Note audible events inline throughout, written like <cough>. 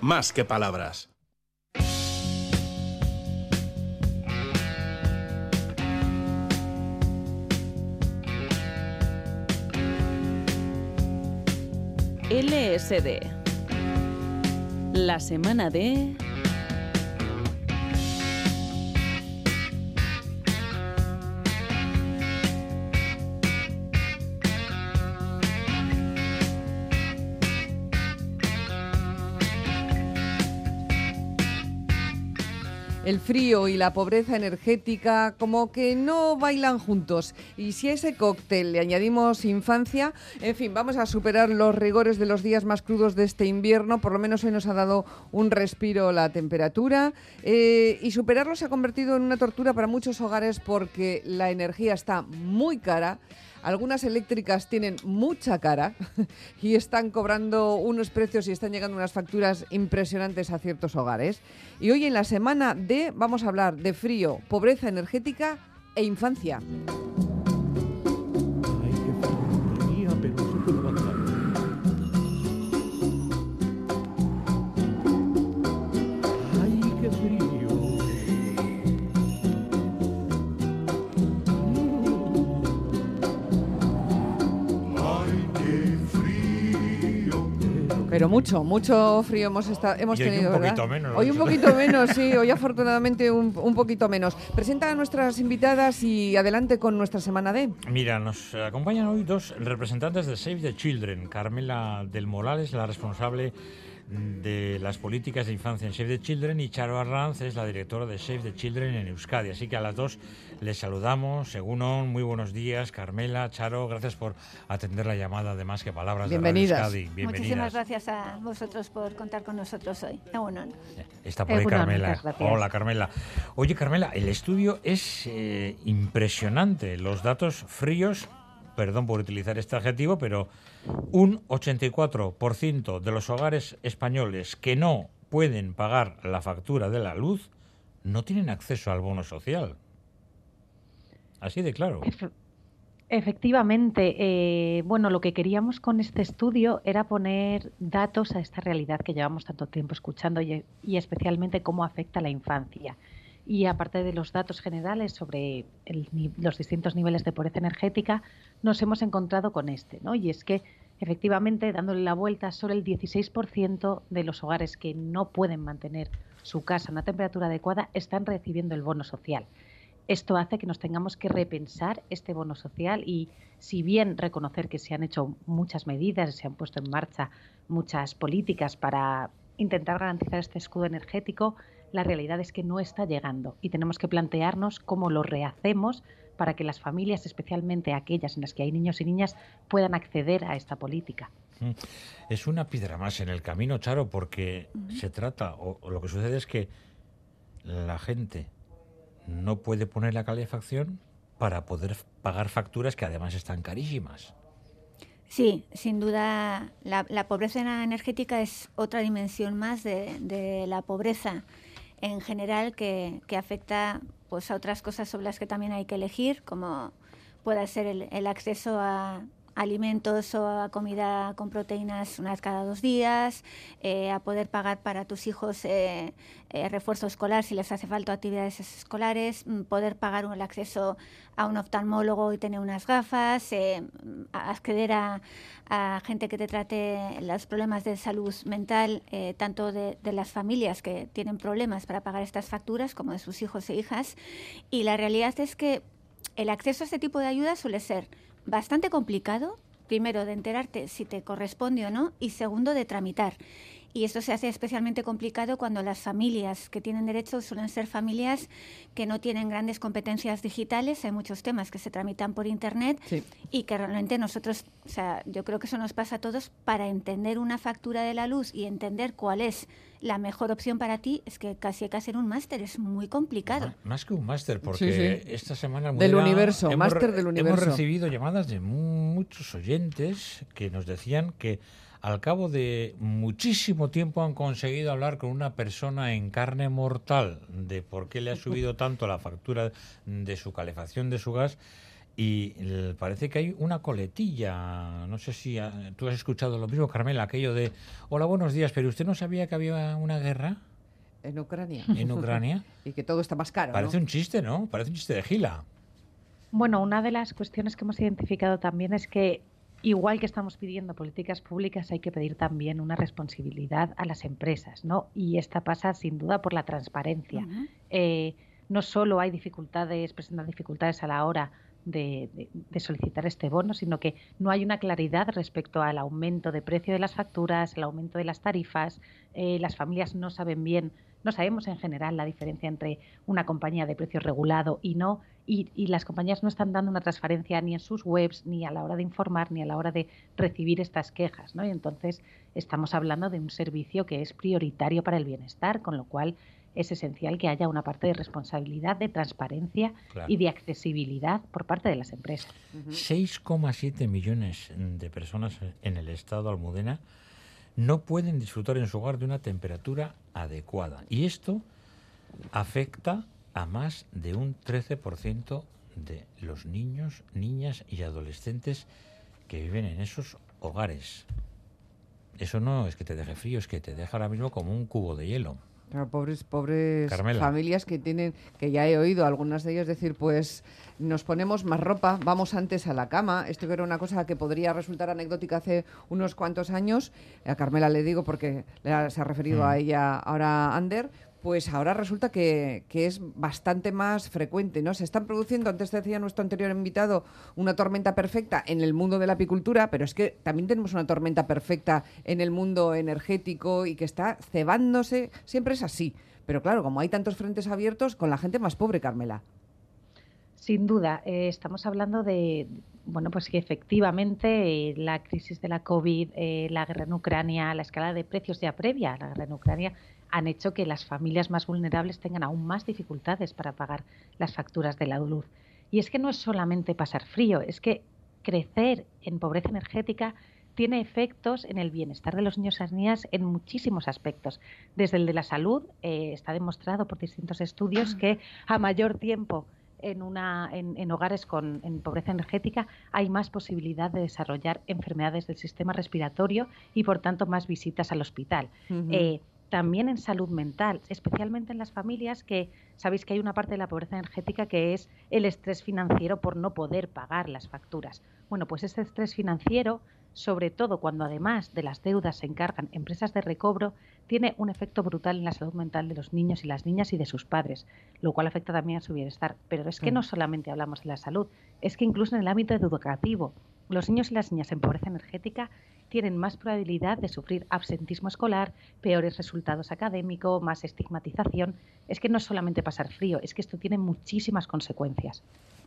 más que palabras. LSD. La semana de... el frío y la pobreza energética como que no bailan juntos. Y si a ese cóctel le añadimos infancia, en fin, vamos a superar los rigores de los días más crudos de este invierno. Por lo menos hoy nos ha dado un respiro la temperatura. Eh, y superarlo se ha convertido en una tortura para muchos hogares porque la energía está muy cara. Algunas eléctricas tienen mucha cara <laughs> y están cobrando unos precios y están llegando unas facturas impresionantes a ciertos hogares. Y hoy en la semana de vamos a hablar de frío, pobreza energética e infancia. Mucho, mucho frío hemos, estado, hemos tenido, hoy un poquito menos. Hoy un poquito menos, sí, hoy afortunadamente un, un, poquito menos. Presenta a nuestras invitadas y adelante con nuestra semana de. Mira, nos acompañan hoy dos representantes de Save the Children. Carmela del Morales, la responsable de las políticas de infancia en Save the Children y Charo Arranz es la directora de Save the Children en Euskadi. Así que a las dos les saludamos. Según muy buenos días, Carmela, Charo, gracias por atender la llamada de Más que Palabras Bienvenidas. de Euskadi. Muchísimas gracias a vosotros por contar con nosotros hoy. Está por ahí Carmela. Hola Carmela. Oye Carmela, el estudio es eh, impresionante. Los datos fríos perdón por utilizar este adjetivo, pero un 84% de los hogares españoles que no pueden pagar la factura de la luz no tienen acceso al bono social. Así de claro. Efectivamente, eh, bueno, lo que queríamos con este estudio era poner datos a esta realidad que llevamos tanto tiempo escuchando y, y especialmente cómo afecta a la infancia. Y aparte de los datos generales sobre los distintos niveles de pobreza energética, nos hemos encontrado con este, ¿no? Y es que efectivamente, dándole la vuelta, solo el 16% de los hogares que no pueden mantener su casa a una temperatura adecuada están recibiendo el bono social. Esto hace que nos tengamos que repensar este bono social y, si bien reconocer que se han hecho muchas medidas, se han puesto en marcha muchas políticas para intentar garantizar este escudo energético, la realidad es que no está llegando y tenemos que plantearnos cómo lo rehacemos para que las familias, especialmente aquellas en las que hay niños y niñas, puedan acceder a esta política. Mm. Es una piedra más en el camino, Charo, porque se trata, o, lo que sucede es que la gente no puede poner la calefacción para poder pagar facturas que además están carísimas. Sí, sin duda la, pobreza energética es otra dimensión más de la pobreza en general que, que, afecta pues, a otras cosas sobre las que también hay que elegir, como pueda ser el, el acceso a, alimentos o a comida con proteínas una vez cada dos días, eh, a poder pagar para tus hijos eh, eh, refuerzo escolar si les hace falta actividades escolares, mm, poder pagar el acceso a un oftalmólogo y tener unas gafas, acceder a, gente que te trate los problemas de salud mental, tanto de, de las familias que tienen problemas para pagar estas facturas como de sus hijos e hijas. Y la realidad es que el acceso a este tipo de ayuda suele ser bastante complicado, primero de enterarte si te corresponde o no y segundo de tramitar. Y esto se hace especialmente complicado cuando las familias que tienen derecho suelen ser familias que no tienen grandes competencias digitales. Hay muchos temas que se tramitan por Internet y que realmente nosotros, o sea, yo creo que eso nos pasa a todos para entender una factura de la luz y entender cuál es la mejor opción para ti es que casi hay que hacer un máster, es muy complicado. Más que un máster, porque esta semana... Del universo, máster del universo. Hemos recibido llamadas de muchos oyentes que nos decían que al cabo de muchísimo tiempo han conseguido hablar con una persona en carne mortal de por qué le ha subido tanto la factura de su calefacción, de su gas, y parece que hay una coletilla. No sé si ah, tú has escuchado lo mismo, Carmela, aquello de, hola, buenos días, pero usted no sabía que había una guerra. En Ucrania. En Ucrania. <laughs> y que todo está más caro. Parece un chiste, ¿no? Parece un chiste de gila. Bueno, una de las cuestiones que hemos identificado también es que igual que estamos pidiendo políticas públicas, hay que pedir también una responsabilidad a las empresas, ¿no? Y esta pasa sin duda por la transparencia. Eh, no solo hay dificultades, presentan dificultades a la hora de, solicitar este bono, sino que no hay una claridad respecto al aumento de precio de las facturas, el aumento de las tarifas. Eh, las familias no saben bien, no sabemos en general la diferencia entre una compañía de precio regulado y no, y, las compañías no están dando una transparencia ni en sus webs, ni a la hora de informar, ni a la hora de recibir estas quejas. ¿no? Y entonces estamos hablando de un servicio que es prioritario para el bienestar, con lo cual es esencial que haya una parte de responsabilidad, de transparencia y de accesibilidad por parte de las empresas. 6,7 millones de personas en el estado Almudena no pueden disfrutar en su hogar de una temperatura adecuada. Y esto afecta a más de un 13% de los niños, niñas y adolescentes que viven en esos hogares. Eso no es que te deje frío, es que te deja ahora mismo como un cubo de hielo pobres, pobres familias que tienen, que ya he oído algunas de ellas decir, pues nos ponemos más ropa, vamos antes a la cama. Esto era una cosa que podría resultar anecdótica hace unos cuantos años. A Carmela le digo porque se ha referido a mm. ella ahora Ander, pues ahora resulta que, es bastante más frecuente, ¿no? Se están produciendo, antes decía nuestro anterior invitado, una tormenta perfecta en el mundo de la apicultura, pero es que también tenemos una tormenta perfecta en el mundo energético y que está cebándose, siempre es así. Pero claro, como hay tantos frentes abiertos, con la gente más pobre, Carmela. Sin duda, eh, estamos hablando de, bueno, pues que efectivamente eh, la crisis de la COVID, eh, la guerra en Ucrania, la escala de precios ya previa a la guerra en Ucrania, han hecho que las familias más vulnerables tengan aún más dificultades para pagar las facturas de la luz. Y es que no es solamente pasar frío, es que crecer en pobreza energética tiene efectos en el bienestar de los niños y las niñas en muchísimos aspectos. Desde el de la salud, eh, está demostrado por distintos estudios que a mayor tiempo en, una, en, hogares con en pobreza energética hay más posibilidad de desarrollar enfermedades del sistema respiratorio y por tanto más visitas al hospital también en salud mental, especialmente en las familias que sabéis que hay una parte de la pobreza energética que es el estrés financiero por no poder pagar las facturas. Bueno, pues ese estrés financiero, sobre todo cuando además de las deudas se encargan empresas de recobro, tiene un efecto brutal en la salud mental de los niños y las niñas y de sus padres, lo cual afecta también a su bienestar. Pero es que no solamente hablamos de la salud, es que incluso en el ámbito educativo, los niños y las niñas en pobreza energética tienen más probabilidad de sufrir absentismo escolar, peores resultados académicos, más estigmatización. Es que no es solamente pasar frío, es que esto tiene muchísimas consecuencias.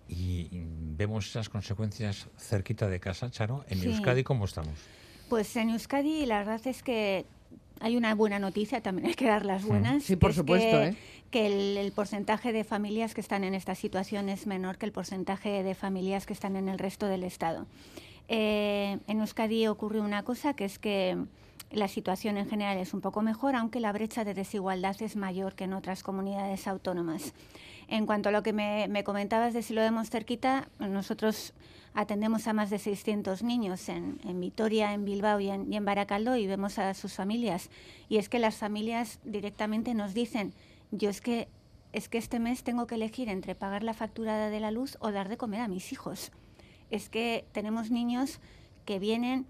Y vemos esas consecuencias cerquita de casa, Charo. ¿En Euskadi cómo estamos? Pues en Euskadi la verdad es que hay una buena noticia, también hay que dar las buenas. Sí, por supuesto. Que, ¿eh? que el, porcentaje de familias que están en esta situación es menor que el porcentaje de familias que están en el resto del Estado. Eh, en Euskadi ocurre una cosa que es que la situación en general es un poco mejor, aunque la brecha de desigualdad es mayor que en otras comunidades autónomas. En cuanto a lo que me, comentabas de si lo vemos cerquita, nosotros atendemos a más de 600 niños en, Vitoria, en Bilbao y en, y en, Baracaldo y vemos a sus familias. Y es que las familias directamente nos dicen, yo es que, es que este mes tengo que elegir entre pagar la factura de la luz o dar de comer a mis hijos es que tenemos niños que vienen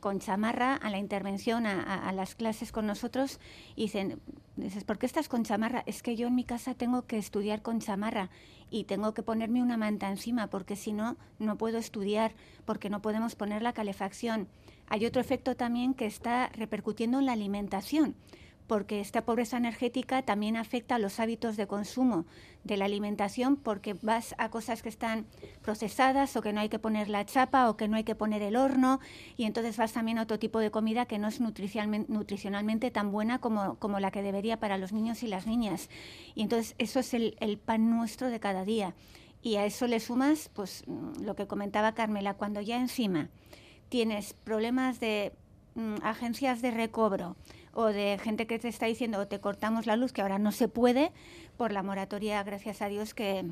con chamarra a la intervención, a, las clases con nosotros, y dicen, dices, ¿por qué estás con chamarra? Es que yo en mi casa tengo que estudiar con chamarra y tengo que ponerme una manta encima, porque si no, no puedo estudiar, porque no podemos poner la calefacción. Hay otro efecto también que está repercutiendo en la alimentación porque esta pobreza energética también afecta a los hábitos de consumo de la alimentación porque vas a cosas que están procesadas o que no hay que poner la chapa o que no hay que poner el horno y entonces vas también a otro tipo de comida que no es nutricionalmente, tan buena como, como, la que debería para los niños y las niñas. Y entonces eso es el, el pan nuestro de cada día. Y a eso le sumas pues mm, lo que comentaba Carmela, cuando ya encima tienes problemas de mm, agencias de recobro, o de gente que te está diciendo te cortamos la luz, que ahora no se puede, por la moratoria, gracias a Dios, que,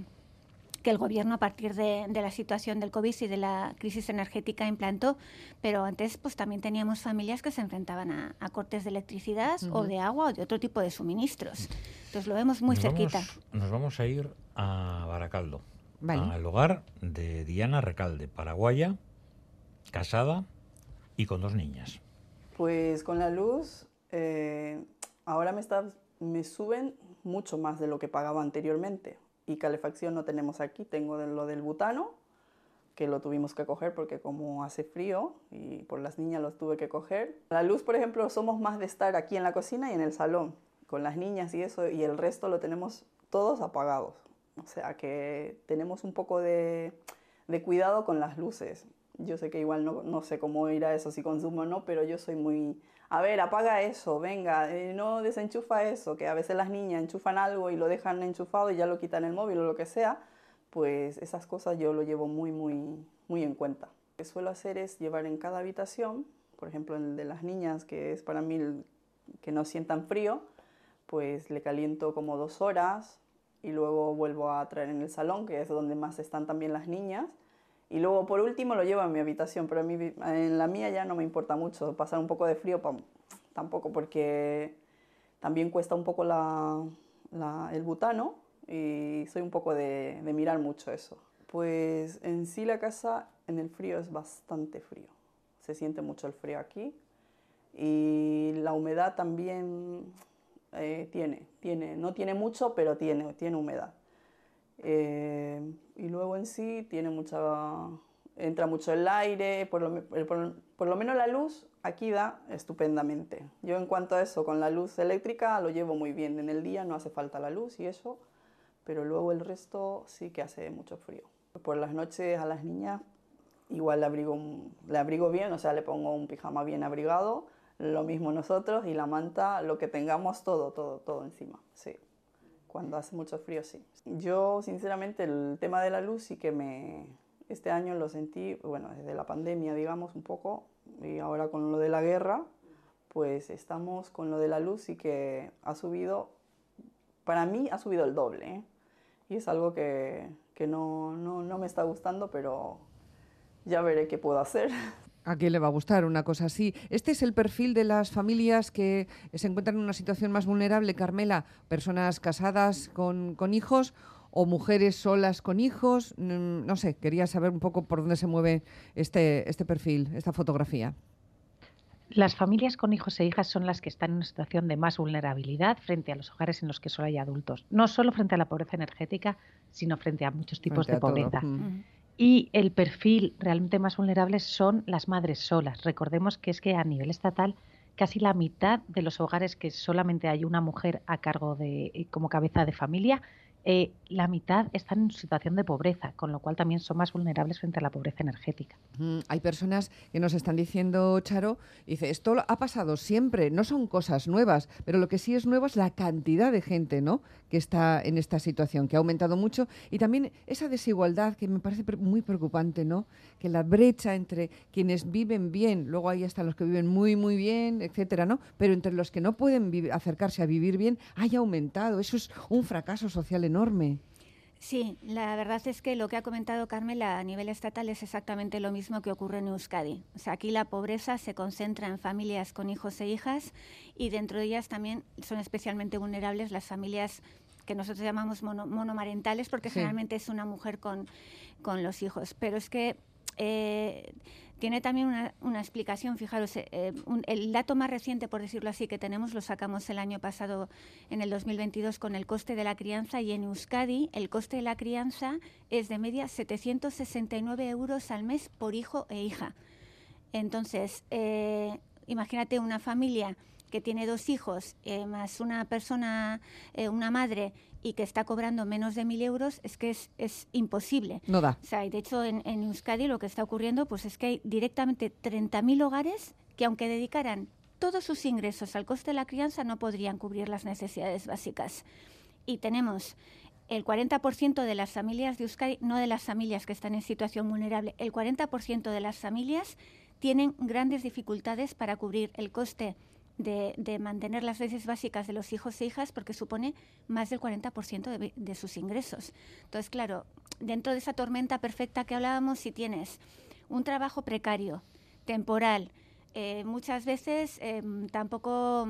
que el gobierno a partir de, la situación del COVID y de la crisis energética implantó, pero antes pues también teníamos familias que se enfrentaban a, cortes de electricidad o de agua o de otro tipo de suministros. Entonces lo vemos muy cerquita. nos vamos a ir a Baracaldo, al hogar de Diana Recalde, paraguaya, casada y con dos niñas. Pues con la luz, eh, ahora me, está, me suben mucho más de lo que pagaba anteriormente y calefacción no tenemos aquí, tengo lo del butano, que lo tuvimos que coger porque como hace frío y por las niñas los tuve que coger. La luz, por ejemplo, somos más de estar aquí en la cocina y en el salón, con las niñas y eso, y el resto lo tenemos todos apagados. O sea que tenemos un poco de, de cuidado con las luces. Yo sé que igual no, no sé cómo irá eso, si consumo o no, pero yo soy muy a ver, apaga eso, venga, eh, no desenchufa eso, que a veces las niñas enchufan algo y lo dejan enchufado y ya lo quitan el móvil o lo que sea, pues esas cosas yo lo llevo muy, muy, muy en cuenta. Lo que suelo hacer es llevar en cada habitación, por ejemplo, el de las niñas, que es para mí que no sientan frío, pues le caliento como dos horas y luego vuelvo a traer en el salón, que es donde más están también las niñas y luego por último lo llevo a mi habitación, pero en la mía ya no me importa mucho pasar un poco de frío, tampoco porque también cuesta un poco el butano y soy un poco de, de mirar mucho eso. Pues en sí la casa en el frío es bastante frío, se siente mucho el frío aquí y la humedad también eh, tiene, tiene, no tiene mucho, pero tiene, tiene humedad. Eh, y luego en sí tiene mucha, entra mucho el aire, por lo, por, lo, menos la luz aquí da estupendamente. Yo en cuanto a eso, con la luz eléctrica lo llevo muy bien. En el día no hace falta la luz y eso, pero luego el resto sí que hace mucho frío. Por las noches a las niñas igual le abrigo, le abrigo bien, o sea, le pongo un pijama bien abrigado, lo mismo nosotros y la manta, lo que tengamos, todo, todo, todo encima, sí cuando hace mucho frío, sí. Yo, sinceramente, el tema de la luz sí que me... Este año lo sentí, bueno, desde la pandemia, digamos, un poco, y ahora con lo de la guerra, pues estamos con lo de la luz y que ha subido, para mí ha subido el doble, ¿eh? y es algo que, que no, no, no me está gustando, pero ya veré qué puedo hacer. <laughs> ¿A quién le va a gustar una cosa así? ¿Este es el perfil de las familias que se encuentran en una situación más vulnerable, Carmela? ¿Personas casadas con, con hijos o mujeres solas con hijos? Mm, no sé, quería saber un poco por dónde se mueve este, este perfil, esta fotografía. Las familias con hijos e hijas son las que están en una situación de más vulnerabilidad frente a los hogares en los que solo hay adultos. No solo frente a la pobreza energética, sino frente a muchos tipos de pobreza. Mm. Y el perfil realmente más vulnerable son las madres solas. Recordemos que es que a nivel estatal casi la mitad de los hogares que solamente hay una mujer a cargo de eh, como cabeza de familia eh, la mitad están en situación de pobreza, con lo cual también son más vulnerables frente a la pobreza energética. hay personas que nos están diciendo, Charo, dice, esto ha pasado siempre, no son cosas nuevas, pero lo que sí es nuevo es la cantidad de gente ¿no? que está en esta situación, que ha aumentado mucho, y también esa desigualdad que me parece muy preocupante, ¿no? que la brecha entre quienes viven bien, luego hay hasta los que viven muy, muy bien, etcétera, ¿no? pero entre los que no pueden acercarse a vivir bien, haya aumentado. Eso es un fracaso social enorme enorme. Sí, la verdad es que lo que ha comentado Carmela a nivel estatal es exactamente lo mismo que ocurre en Euskadi. O sea, aquí la pobreza se concentra en familias con hijos e hijas y dentro de ellas también son especialmente vulnerables las familias que nosotros llamamos monomarentales porque generalmente es una mujer con, con los hijos. Pero es que eh, tiene también una, explicación, fijaros, eh, eh, el dato más reciente, por decirlo así, que tenemos lo sacamos el año pasado, en el 2022, con el coste de la crianza y en Euskadi el coste de la crianza es de media 769 euros al mes por hijo e hija. Entonces, imagínate una familia que tiene dos hijos, más una persona, una madre y que está cobrando menos de mil euros, es que es, es imposible. No da. O sea, y de hecho, en, en, Euskadi lo que está ocurriendo pues es que hay directamente 30.000 hogares que aunque dedicaran todos sus ingresos al coste de la crianza, no podrían cubrir las necesidades básicas. Y tenemos el 40% de las familias de Euskadi, no de las familias que están en situación vulnerable, el 40% de las familias tienen grandes dificultades para cubrir el coste de, mantener las leyes básicas de los hijos e hijas porque supone más del 40% de, sus ingresos. Entonces, claro, dentro de esa tormenta perfecta que hablábamos, si tienes un trabajo precario, temporal, eh, muchas veces em, tampoco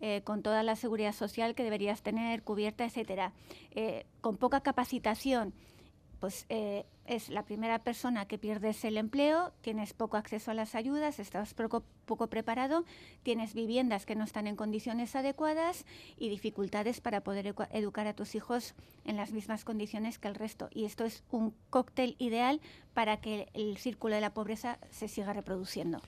eh, con toda la seguridad social que deberías tener cubierta, etcétera, eh, con poca capacitación pues eh, es la primera persona que pierdes el empleo, tienes poco acceso a las ayudas, estás poco, poco, preparado, tienes viviendas que no están en condiciones adecuadas y dificultades para poder educar a tus hijos en las mismas condiciones que el resto. Y esto es un cóctel ideal para que el círculo de la pobreza se siga reproduciendo.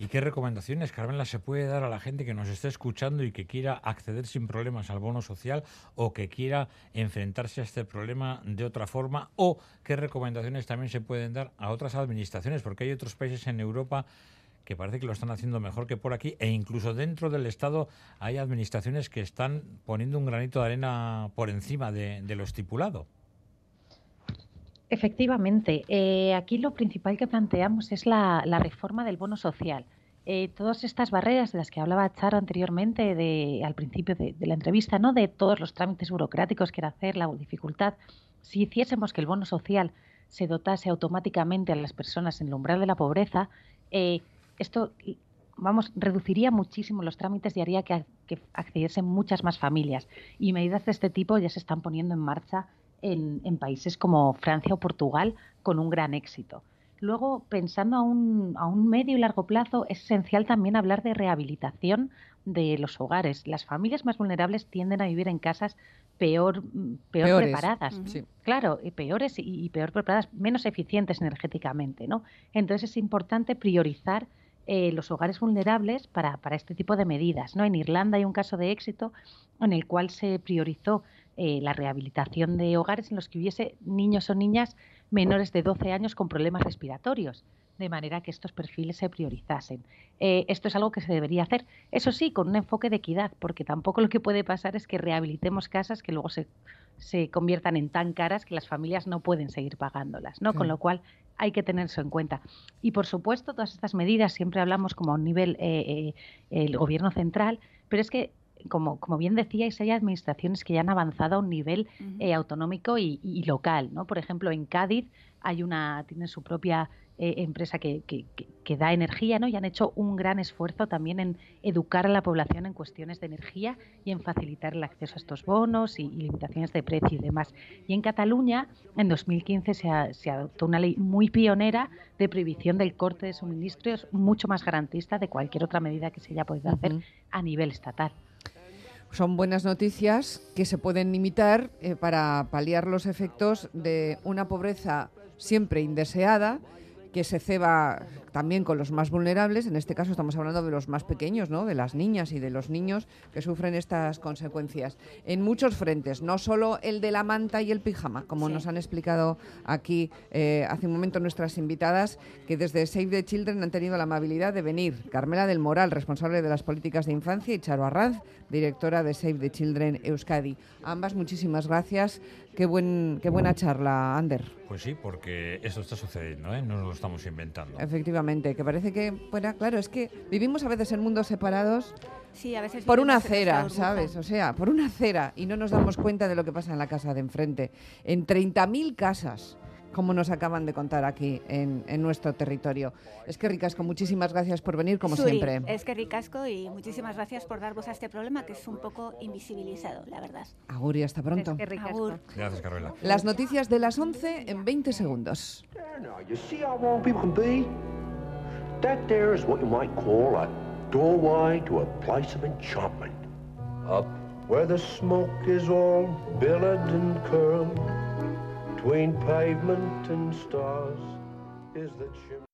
¿Y qué recomendaciones, Carmela, se puede dar a la gente que nos esté escuchando y que quiera acceder sin problemas al bono social o que quiera enfrentarse a este problema de otra forma? ¿O qué recomendaciones también se pueden dar a otras administraciones? Porque hay otros países en Europa que parece que lo están haciendo mejor que por aquí e incluso dentro del Estado hay administraciones que están poniendo un granito de arena por encima de, lo estipulado. Efectivamente, eh, aquí lo principal que planteamos es la, reforma del bono social. Eh, todas estas barreras de las que hablaba Charo anteriormente, de, al principio de, la entrevista, ¿no? de todos los trámites burocráticos que era hacer, la dificultad, si hiciésemos que el bono social se dotase automáticamente a las personas en el umbral de la pobreza, eh, esto vamos, reduciría muchísimo los trámites y haría que accediesen muchas más familias. Y medidas de este tipo ya se están poniendo en marcha en, países como Francia o Portugal con un gran éxito. Luego, pensando a un, a un, medio y largo plazo, es esencial también hablar de rehabilitación de los hogares. Las familias más vulnerables tienden a vivir en casas peor, peor preparadas. Claro, peores y, peor preparadas, menos eficientes energéticamente. ¿no? Entonces es importante priorizar eh, los hogares vulnerables para, para, este tipo de medidas. ¿no? En Irlanda hay un caso de éxito en el cual se priorizó eh, la rehabilitación de hogares en los que hubiese niños o niñas menores de 12 años con problemas respiratorios, de manera que estos perfiles se priorizasen. Eh, esto es algo que se debería hacer, eso sí, con un enfoque de equidad, porque tampoco lo que puede pasar es que rehabilitemos casas que luego se, se conviertan en tan caras que las familias no pueden seguir pagándolas, ¿no? Con lo cual hay que tener eso en cuenta. Y por supuesto, todas estas medidas siempre hablamos como a un nivel eh, el gobierno central, pero es que como, como bien decíais, hay administraciones que ya han avanzado a un nivel eh, autonómico y, local. ¿no? Por ejemplo, en Cádiz hay una, tiene su propia eh, empresa que, que, da energía ¿no? y han hecho un gran esfuerzo también en educar a la población en cuestiones de energía y en facilitar el acceso a estos bonos y, limitaciones de precio y demás. Y en Cataluña, en 2015, se, se, adoptó una ley muy pionera de prohibición del corte de suministros, mucho más garantista de cualquier otra medida que se haya podido hacer a nivel estatal son buenas noticias que se pueden limitar eh, para paliar los efectos de una pobreza siempre indeseada que se ceba también con los más vulnerables, en este caso estamos hablando de los más pequeños, ¿no? de las niñas y de los niños que sufren estas consecuencias. En muchos frentes, no solo el de la manta y el pijama, como nos han explicado aquí eh, hace un momento nuestras invitadas, que desde Save the Children han tenido la amabilidad de venir. Carmela del Moral, responsable de las políticas de infancia, y Charo Arranz, directora de Save the Children Euskadi. Ambas, muchísimas gracias. Qué, buen, qué buena charla, Ander. Pues sí, porque eso está sucediendo, ¿eh? no nos lo estamos inventando. Efectivamente, que parece que, bueno, claro, es que vivimos a veces en mundos separados. Sí, a veces por una acera, ¿sabes? O sea, por una acera y no nos damos cuenta de lo que pasa en la casa de enfrente. En 30.000 casas como nos acaban de contar aquí en, nuestro territorio. Es que ricasco, muchísimas gracias por venir, como siempre. Es que ricasco y muchísimas gracias por dar voz a este problema que es un poco invisibilizado, la verdad. Agur y hasta pronto. Es que Agur. Gracias, Carmela. Las noticias de las 11 en 20 segundos. That there is what you might call a doorway to a place of enchantment. Up where the smoke is all billowed and curled. Between pavement and stars is the chimney.